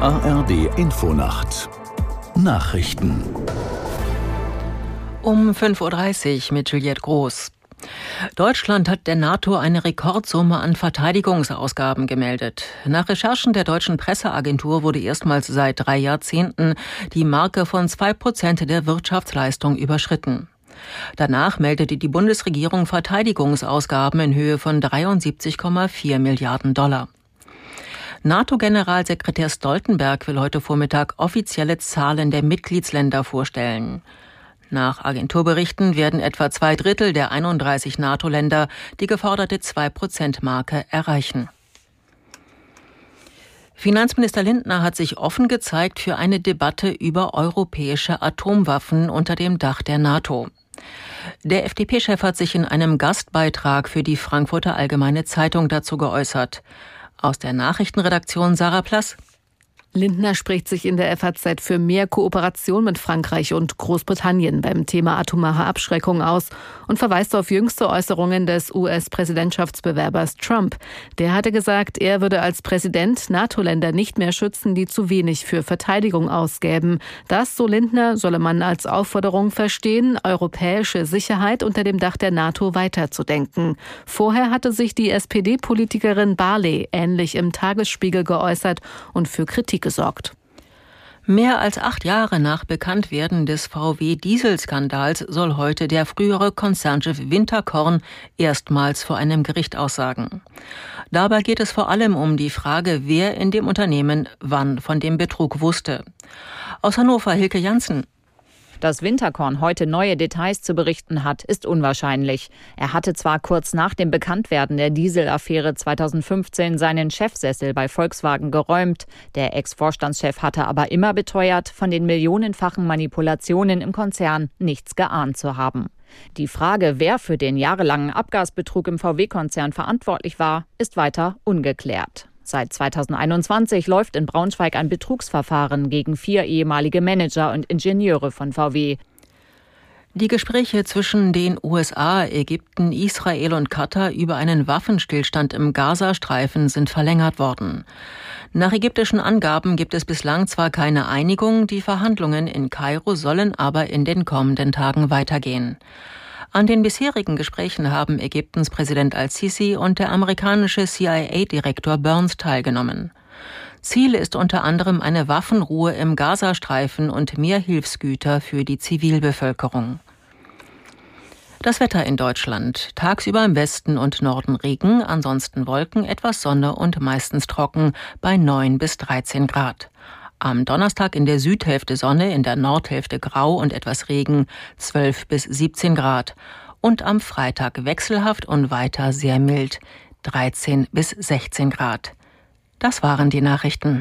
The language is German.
ARD Infonacht Nachrichten um 5.30 Uhr mit Juliette Groß. Deutschland hat der NATO eine Rekordsumme an Verteidigungsausgaben gemeldet. Nach Recherchen der deutschen Presseagentur wurde erstmals seit drei Jahrzehnten die Marke von zwei Prozent der Wirtschaftsleistung überschritten. Danach meldete die Bundesregierung Verteidigungsausgaben in Höhe von 73,4 Milliarden Dollar. NATO-Generalsekretär Stoltenberg will heute Vormittag offizielle Zahlen der Mitgliedsländer vorstellen. Nach Agenturberichten werden etwa zwei Drittel der 31 NATO-Länder die geforderte 2-Prozent-Marke erreichen. Finanzminister Lindner hat sich offen gezeigt für eine Debatte über europäische Atomwaffen unter dem Dach der NATO. Der FDP-Chef hat sich in einem Gastbeitrag für die Frankfurter Allgemeine Zeitung dazu geäußert. Aus der Nachrichtenredaktion Sarah Plass. Lindner spricht sich in der FAZ für mehr Kooperation mit Frankreich und Großbritannien beim Thema atomare Abschreckung aus und verweist auf jüngste Äußerungen des US-Präsidentschaftsbewerbers Trump. Der hatte gesagt, er würde als Präsident NATO-Länder nicht mehr schützen, die zu wenig für Verteidigung ausgäben. Das, so Lindner, solle man als Aufforderung verstehen, europäische Sicherheit unter dem Dach der NATO weiterzudenken. Vorher hatte sich die SPD-Politikerin Barley ähnlich im Tagesspiegel geäußert und für Kritik gesorgt. Mehr als acht Jahre nach Bekanntwerden des VW-Dieselskandals soll heute der frühere Konzernchef Winterkorn erstmals vor einem Gericht aussagen. Dabei geht es vor allem um die Frage, wer in dem Unternehmen wann von dem Betrug wusste. Aus Hannover Hilke Janssen. Dass Winterkorn heute neue Details zu berichten hat, ist unwahrscheinlich. Er hatte zwar kurz nach dem Bekanntwerden der Dieselaffäre 2015 seinen Chefsessel bei Volkswagen geräumt. Der Ex-Vorstandschef hatte aber immer beteuert, von den millionenfachen Manipulationen im Konzern nichts geahnt zu haben. Die Frage, wer für den jahrelangen Abgasbetrug im VW-Konzern verantwortlich war, ist weiter ungeklärt. Seit 2021 läuft in Braunschweig ein Betrugsverfahren gegen vier ehemalige Manager und Ingenieure von VW. Die Gespräche zwischen den USA, Ägypten, Israel und Katar über einen Waffenstillstand im Gazastreifen sind verlängert worden. Nach ägyptischen Angaben gibt es bislang zwar keine Einigung, die Verhandlungen in Kairo sollen aber in den kommenden Tagen weitergehen. An den bisherigen Gesprächen haben Ägyptens Präsident al-Sisi und der amerikanische CIA-Direktor Burns teilgenommen. Ziel ist unter anderem eine Waffenruhe im Gazastreifen und mehr Hilfsgüter für die Zivilbevölkerung. Das Wetter in Deutschland. Tagsüber im Westen und Norden Regen, ansonsten Wolken, etwas Sonne und meistens trocken bei 9 bis 13 Grad. Am Donnerstag in der Südhälfte Sonne, in der Nordhälfte grau und etwas Regen, 12 bis 17 Grad. Und am Freitag wechselhaft und weiter sehr mild, 13 bis 16 Grad. Das waren die Nachrichten.